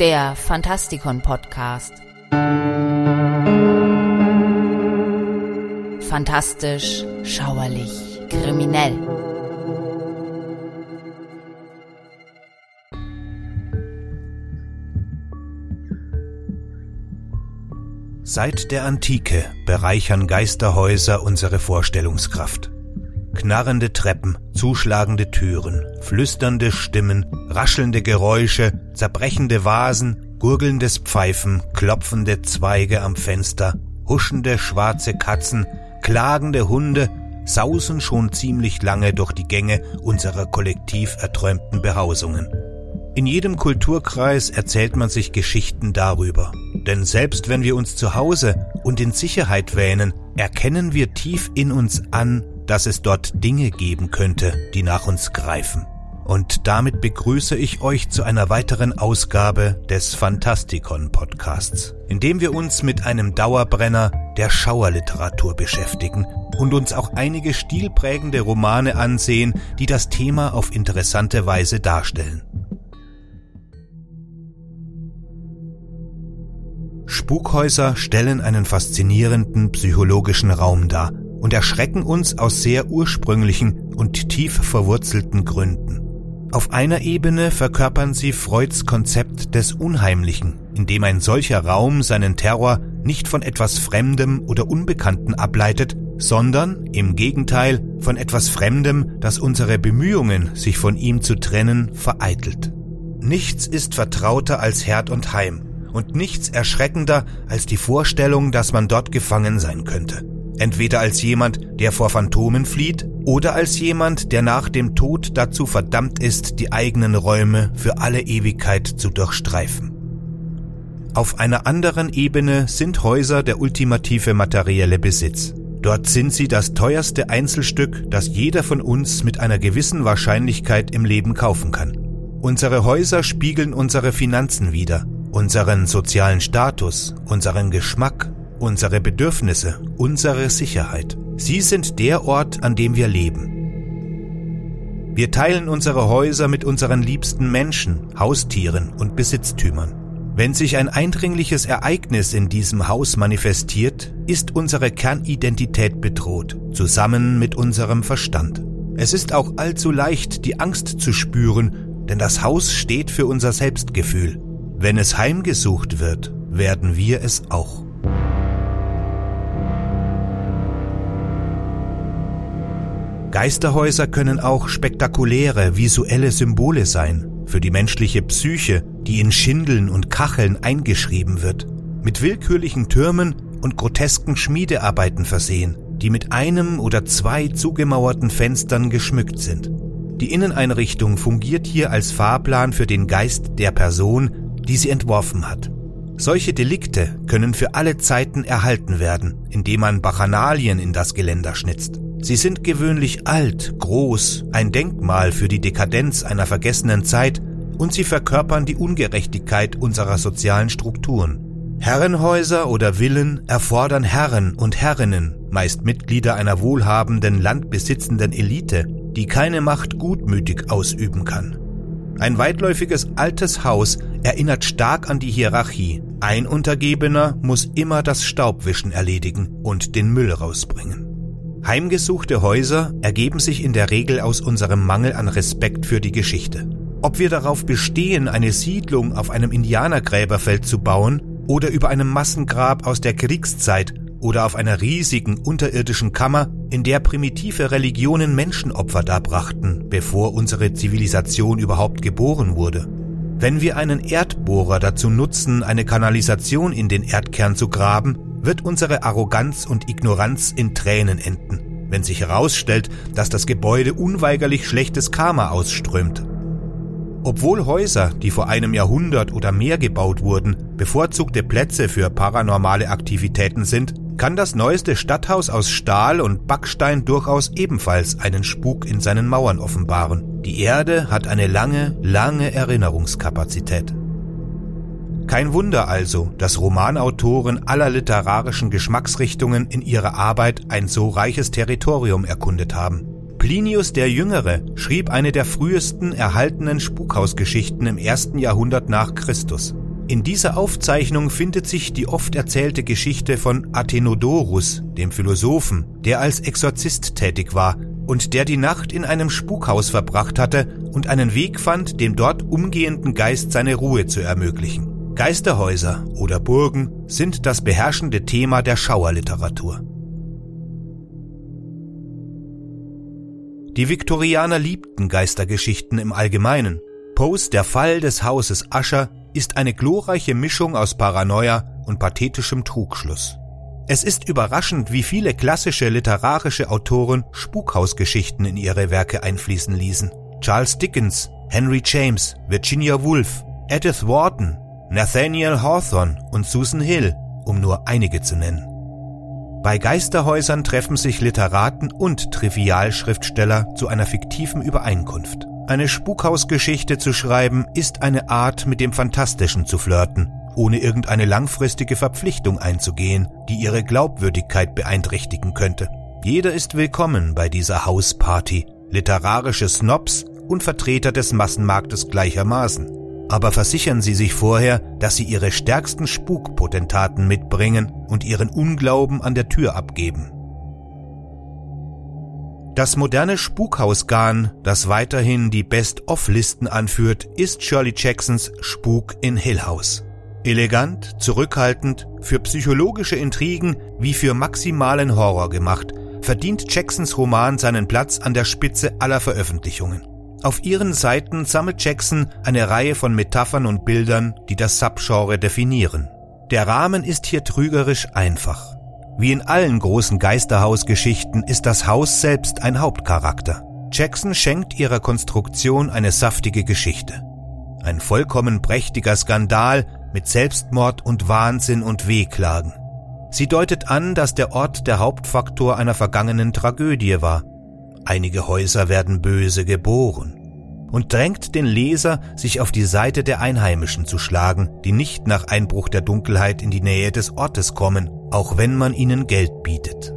Der Fantastikon Podcast. Fantastisch, schauerlich, kriminell. Seit der Antike bereichern Geisterhäuser unsere Vorstellungskraft. Knarrende Treppen, zuschlagende Türen, flüsternde Stimmen, raschelnde Geräusche, zerbrechende Vasen, gurgelndes Pfeifen, klopfende Zweige am Fenster, huschende schwarze Katzen, klagende Hunde sausen schon ziemlich lange durch die Gänge unserer kollektiv erträumten Behausungen. In jedem Kulturkreis erzählt man sich Geschichten darüber. Denn selbst wenn wir uns zu Hause und in Sicherheit wähnen, erkennen wir tief in uns an, dass es dort Dinge geben könnte, die nach uns greifen. Und damit begrüße ich euch zu einer weiteren Ausgabe des Fantastikon Podcasts, in dem wir uns mit einem Dauerbrenner der Schauerliteratur beschäftigen und uns auch einige stilprägende Romane ansehen, die das Thema auf interessante Weise darstellen. Spukhäuser stellen einen faszinierenden psychologischen Raum dar und erschrecken uns aus sehr ursprünglichen und tief verwurzelten Gründen. Auf einer Ebene verkörpern sie Freuds Konzept des Unheimlichen, in dem ein solcher Raum seinen Terror nicht von etwas Fremdem oder Unbekannten ableitet, sondern im Gegenteil von etwas Fremdem, das unsere Bemühungen, sich von ihm zu trennen, vereitelt. Nichts ist vertrauter als Herd und Heim, und nichts erschreckender als die Vorstellung, dass man dort gefangen sein könnte. Entweder als jemand, der vor Phantomen flieht, oder als jemand, der nach dem Tod dazu verdammt ist, die eigenen Räume für alle Ewigkeit zu durchstreifen. Auf einer anderen Ebene sind Häuser der ultimative materielle Besitz. Dort sind sie das teuerste Einzelstück, das jeder von uns mit einer gewissen Wahrscheinlichkeit im Leben kaufen kann. Unsere Häuser spiegeln unsere Finanzen wider, unseren sozialen Status, unseren Geschmack, unsere Bedürfnisse, unsere Sicherheit. Sie sind der Ort, an dem wir leben. Wir teilen unsere Häuser mit unseren liebsten Menschen, Haustieren und Besitztümern. Wenn sich ein eindringliches Ereignis in diesem Haus manifestiert, ist unsere Kernidentität bedroht, zusammen mit unserem Verstand. Es ist auch allzu leicht, die Angst zu spüren, denn das Haus steht für unser Selbstgefühl. Wenn es heimgesucht wird, werden wir es auch. Geisterhäuser können auch spektakuläre visuelle Symbole sein für die menschliche Psyche, die in Schindeln und Kacheln eingeschrieben wird, mit willkürlichen Türmen und grotesken Schmiedearbeiten versehen, die mit einem oder zwei zugemauerten Fenstern geschmückt sind. Die Inneneinrichtung fungiert hier als Fahrplan für den Geist der Person, die sie entworfen hat. Solche Delikte können für alle Zeiten erhalten werden, indem man Bachanalien in das Geländer schnitzt. Sie sind gewöhnlich alt, groß, ein Denkmal für die Dekadenz einer vergessenen Zeit und sie verkörpern die Ungerechtigkeit unserer sozialen Strukturen. Herrenhäuser oder Villen erfordern Herren und Herrinnen, meist Mitglieder einer wohlhabenden, landbesitzenden Elite, die keine Macht gutmütig ausüben kann. Ein weitläufiges altes Haus erinnert stark an die Hierarchie. Ein Untergebener muss immer das Staubwischen erledigen und den Müll rausbringen. Heimgesuchte Häuser ergeben sich in der Regel aus unserem Mangel an Respekt für die Geschichte. Ob wir darauf bestehen, eine Siedlung auf einem Indianergräberfeld zu bauen oder über einem Massengrab aus der Kriegszeit oder auf einer riesigen unterirdischen Kammer, in der primitive Religionen Menschenopfer darbrachten, bevor unsere Zivilisation überhaupt geboren wurde. Wenn wir einen Erdbohrer dazu nutzen, eine Kanalisation in den Erdkern zu graben, wird unsere Arroganz und Ignoranz in Tränen enden, wenn sich herausstellt, dass das Gebäude unweigerlich schlechtes Karma ausströmt. Obwohl Häuser, die vor einem Jahrhundert oder mehr gebaut wurden, bevorzugte Plätze für paranormale Aktivitäten sind, kann das neueste Stadthaus aus Stahl und Backstein durchaus ebenfalls einen Spuk in seinen Mauern offenbaren. Die Erde hat eine lange, lange Erinnerungskapazität. Kein Wunder also, dass Romanautoren aller literarischen Geschmacksrichtungen in ihrer Arbeit ein so reiches Territorium erkundet haben. Plinius der Jüngere schrieb eine der frühesten erhaltenen Spukhausgeschichten im ersten Jahrhundert nach Christus. In dieser Aufzeichnung findet sich die oft erzählte Geschichte von Athenodorus, dem Philosophen, der als Exorzist tätig war und der die Nacht in einem Spukhaus verbracht hatte und einen Weg fand, dem dort umgehenden Geist seine Ruhe zu ermöglichen. Geisterhäuser oder Burgen sind das beherrschende Thema der Schauerliteratur. Die Viktorianer liebten Geistergeschichten im Allgemeinen. Poes Der Fall des Hauses Usher ist eine glorreiche Mischung aus Paranoia und pathetischem Trugschluss. Es ist überraschend, wie viele klassische literarische Autoren Spukhausgeschichten in ihre Werke einfließen ließen. Charles Dickens, Henry James, Virginia Woolf, Edith Wharton, Nathaniel Hawthorne und Susan Hill, um nur einige zu nennen. Bei Geisterhäusern treffen sich Literaten und Trivialschriftsteller zu einer fiktiven Übereinkunft. Eine Spukhausgeschichte zu schreiben ist eine Art, mit dem Fantastischen zu flirten, ohne irgendeine langfristige Verpflichtung einzugehen, die ihre Glaubwürdigkeit beeinträchtigen könnte. Jeder ist willkommen bei dieser Hausparty, literarische Snobs und Vertreter des Massenmarktes gleichermaßen aber versichern Sie sich vorher, dass Sie Ihre stärksten Spukpotentaten mitbringen und Ihren Unglauben an der Tür abgeben. Das moderne Spukhausgarn, das weiterhin die Best-of-Listen anführt, ist Shirley Jacksons Spuk in Hill House. Elegant, zurückhaltend, für psychologische Intrigen wie für maximalen Horror gemacht, verdient Jacksons Roman seinen Platz an der Spitze aller Veröffentlichungen. Auf ihren Seiten sammelt Jackson eine Reihe von Metaphern und Bildern, die das Subgenre definieren. Der Rahmen ist hier trügerisch einfach. Wie in allen großen Geisterhausgeschichten ist das Haus selbst ein Hauptcharakter. Jackson schenkt ihrer Konstruktion eine saftige Geschichte. Ein vollkommen prächtiger Skandal mit Selbstmord und Wahnsinn und Wehklagen. Sie deutet an, dass der Ort der Hauptfaktor einer vergangenen Tragödie war Einige Häuser werden böse geboren und drängt den Leser, sich auf die Seite der Einheimischen zu schlagen, die nicht nach Einbruch der Dunkelheit in die Nähe des Ortes kommen, auch wenn man ihnen Geld bietet.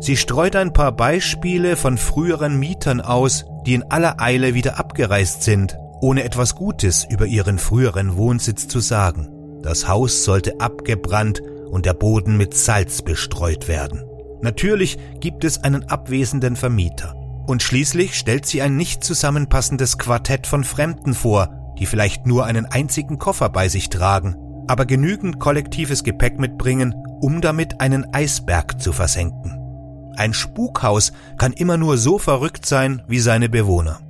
Sie streut ein paar Beispiele von früheren Mietern aus, die in aller Eile wieder abgereist sind, ohne etwas Gutes über ihren früheren Wohnsitz zu sagen. Das Haus sollte abgebrannt und der Boden mit Salz bestreut werden. Natürlich gibt es einen abwesenden Vermieter. Und schließlich stellt sie ein nicht zusammenpassendes Quartett von Fremden vor, die vielleicht nur einen einzigen Koffer bei sich tragen, aber genügend kollektives Gepäck mitbringen, um damit einen Eisberg zu versenken. Ein Spukhaus kann immer nur so verrückt sein wie seine Bewohner.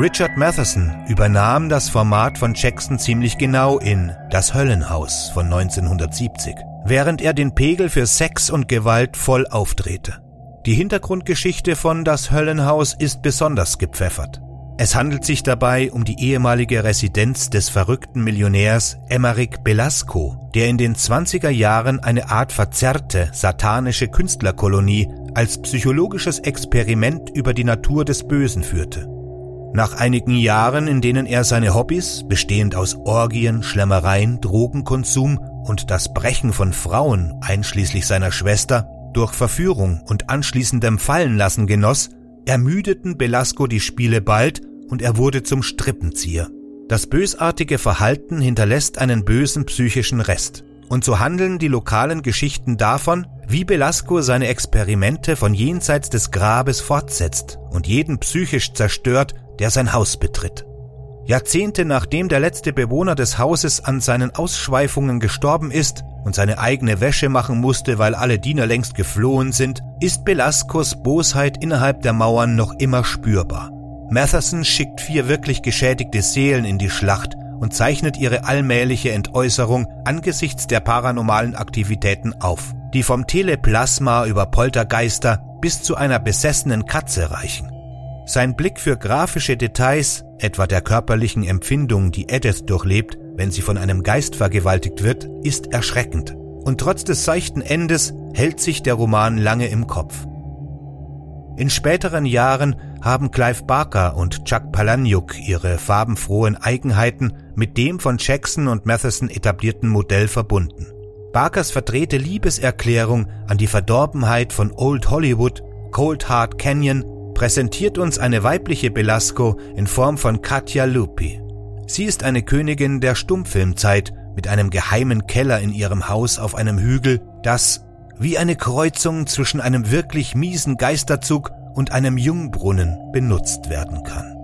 Richard Matheson übernahm das Format von Jackson ziemlich genau in Das Höllenhaus von 1970 während er den Pegel für Sex und Gewalt voll aufdrehte. Die Hintergrundgeschichte von Das Höllenhaus ist besonders gepfeffert. Es handelt sich dabei um die ehemalige Residenz des verrückten Millionärs Emeric Belasco, der in den 20er Jahren eine Art verzerrte, satanische Künstlerkolonie als psychologisches Experiment über die Natur des Bösen führte. Nach einigen Jahren, in denen er seine Hobbys, bestehend aus Orgien, Schlemmereien, Drogenkonsum und das Brechen von Frauen, einschließlich seiner Schwester, durch Verführung und anschließendem Fallenlassen genoss, ermüdeten Belasco die Spiele bald und er wurde zum Strippenzieher. Das bösartige Verhalten hinterlässt einen bösen psychischen Rest. Und so handeln die lokalen Geschichten davon, wie Belasco seine Experimente von jenseits des Grabes fortsetzt und jeden psychisch zerstört, der sein Haus betritt. Jahrzehnte nachdem der letzte Bewohner des Hauses an seinen Ausschweifungen gestorben ist und seine eigene Wäsche machen musste, weil alle Diener längst geflohen sind, ist Belascos Bosheit innerhalb der Mauern noch immer spürbar. Matheson schickt vier wirklich geschädigte Seelen in die Schlacht und zeichnet ihre allmähliche Entäußerung angesichts der paranormalen Aktivitäten auf, die vom Teleplasma über Poltergeister bis zu einer besessenen Katze reichen. Sein Blick für grafische Details, etwa der körperlichen Empfindung, die Edith durchlebt, wenn sie von einem Geist vergewaltigt wird, ist erschreckend. Und trotz des seichten Endes hält sich der Roman lange im Kopf. In späteren Jahren haben Clive Barker und Chuck Palahniuk ihre farbenfrohen Eigenheiten mit dem von Jackson und Matheson etablierten Modell verbunden. Barkers verdrehte Liebeserklärung an die Verdorbenheit von Old Hollywood, Cold Hard Canyon, präsentiert uns eine weibliche Belasco in Form von Katja Lupi. Sie ist eine Königin der Stummfilmzeit mit einem geheimen Keller in ihrem Haus auf einem Hügel, das wie eine Kreuzung zwischen einem wirklich miesen Geisterzug und einem Jungbrunnen benutzt werden kann.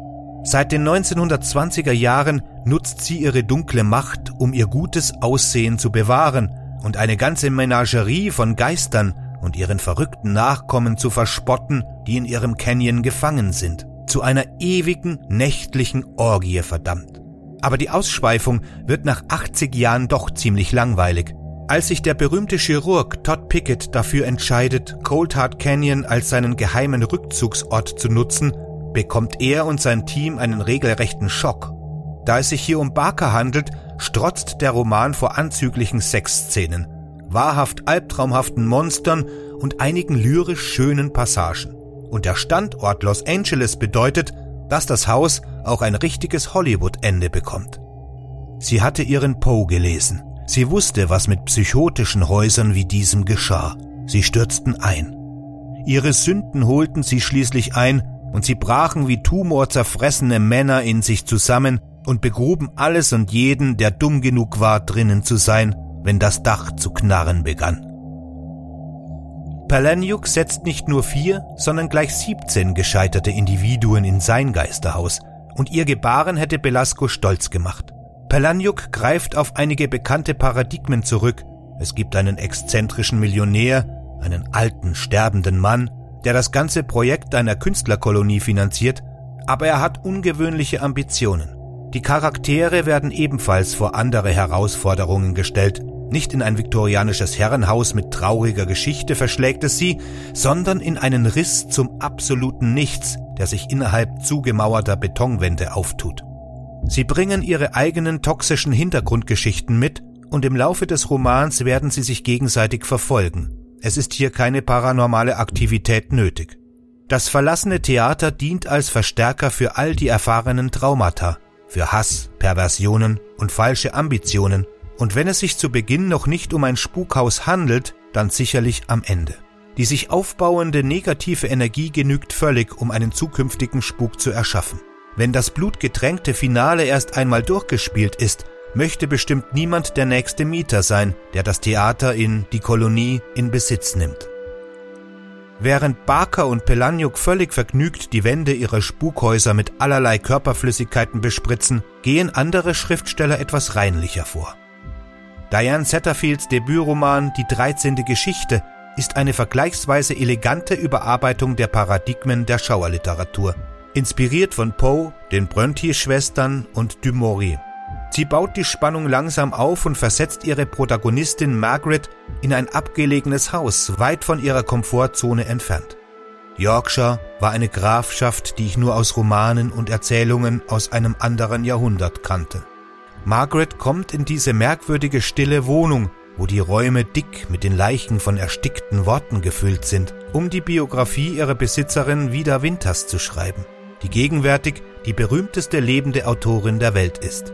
Seit den 1920er Jahren nutzt sie ihre dunkle Macht, um ihr gutes Aussehen zu bewahren und eine ganze Menagerie von Geistern und ihren verrückten Nachkommen zu verspotten, die in ihrem Canyon gefangen sind, zu einer ewigen nächtlichen Orgie verdammt. Aber die Ausschweifung wird nach 80 Jahren doch ziemlich langweilig. Als sich der berühmte Chirurg Todd Pickett dafür entscheidet, Cold Hard Canyon als seinen geheimen Rückzugsort zu nutzen, bekommt er und sein Team einen regelrechten Schock. Da es sich hier um Barker handelt, strotzt der Roman vor anzüglichen Sexszenen, wahrhaft albtraumhaften Monstern und einigen lyrisch schönen Passagen. Und der Standort Los Angeles bedeutet, dass das Haus auch ein richtiges Hollywood-Ende bekommt. Sie hatte ihren Poe gelesen. Sie wusste, was mit psychotischen Häusern wie diesem geschah. Sie stürzten ein. Ihre Sünden holten sie schließlich ein und sie brachen wie tumorzerfressene Männer in sich zusammen und begruben alles und jeden, der dumm genug war, drinnen zu sein, wenn das Dach zu knarren begann. Palaniuk setzt nicht nur vier, sondern gleich 17 gescheiterte Individuen in sein Geisterhaus, und ihr Gebaren hätte Belasco stolz gemacht. Palaniuk greift auf einige bekannte Paradigmen zurück. Es gibt einen exzentrischen Millionär, einen alten, sterbenden Mann, der das ganze Projekt einer Künstlerkolonie finanziert, aber er hat ungewöhnliche Ambitionen. Die Charaktere werden ebenfalls vor andere Herausforderungen gestellt. Nicht in ein viktorianisches Herrenhaus mit trauriger Geschichte verschlägt es sie, sondern in einen Riss zum absoluten Nichts, der sich innerhalb zugemauerter Betonwände auftut. Sie bringen ihre eigenen toxischen Hintergrundgeschichten mit und im Laufe des Romans werden sie sich gegenseitig verfolgen. Es ist hier keine paranormale Aktivität nötig. Das verlassene Theater dient als Verstärker für all die erfahrenen Traumata, für Hass, Perversionen und falsche Ambitionen, und wenn es sich zu Beginn noch nicht um ein Spukhaus handelt, dann sicherlich am Ende. Die sich aufbauende negative Energie genügt völlig, um einen zukünftigen Spuk zu erschaffen. Wenn das blutgetränkte Finale erst einmal durchgespielt ist, möchte bestimmt niemand der nächste Mieter sein, der das Theater in die Kolonie in Besitz nimmt. Während Barker und Pelaniuk völlig vergnügt die Wände ihrer Spukhäuser mit allerlei Körperflüssigkeiten bespritzen, gehen andere Schriftsteller etwas reinlicher vor. Diane Satterfields Debütroman Die 13. Geschichte ist eine vergleichsweise elegante Überarbeitung der Paradigmen der Schauerliteratur, inspiriert von Poe, den Brontë-Schwestern und Du Maurier. Sie baut die Spannung langsam auf und versetzt ihre Protagonistin Margaret in ein abgelegenes Haus, weit von ihrer Komfortzone entfernt. Yorkshire war eine Grafschaft, die ich nur aus Romanen und Erzählungen aus einem anderen Jahrhundert kannte. Margaret kommt in diese merkwürdige stille Wohnung, wo die Räume dick mit den Leichen von erstickten Worten gefüllt sind, um die Biografie ihrer Besitzerin Vida Winters zu schreiben, die gegenwärtig die berühmteste lebende Autorin der Welt ist.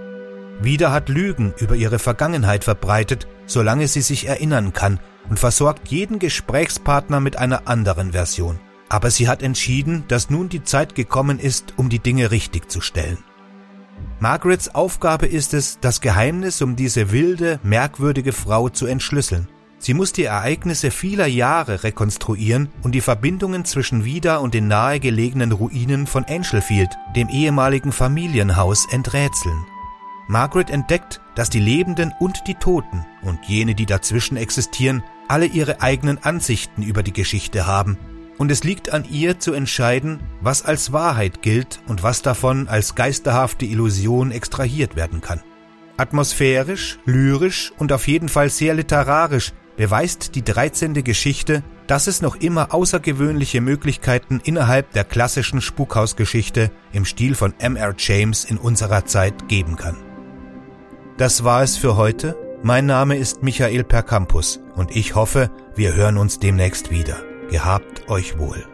Wieder hat Lügen über ihre Vergangenheit verbreitet, solange sie sich erinnern kann, und versorgt jeden Gesprächspartner mit einer anderen Version. Aber sie hat entschieden, dass nun die Zeit gekommen ist, um die Dinge richtig zu stellen. Margarets Aufgabe ist es, das Geheimnis um diese wilde, merkwürdige Frau zu entschlüsseln. Sie muss die Ereignisse vieler Jahre rekonstruieren und die Verbindungen zwischen Vida und den nahegelegenen Ruinen von Angelfield, dem ehemaligen Familienhaus, enträtseln. Margaret entdeckt, dass die Lebenden und die Toten und jene, die dazwischen existieren, alle ihre eigenen Ansichten über die Geschichte haben, und es liegt an ihr zu entscheiden, was als Wahrheit gilt und was davon als geisterhafte Illusion extrahiert werden kann. Atmosphärisch, lyrisch und auf jeden Fall sehr literarisch beweist die 13. Geschichte, dass es noch immer außergewöhnliche Möglichkeiten innerhalb der klassischen Spukhausgeschichte im Stil von M.R. James in unserer Zeit geben kann. Das war es für heute. Mein Name ist Michael Percampus und ich hoffe, wir hören uns demnächst wieder. Gehabt euch wohl.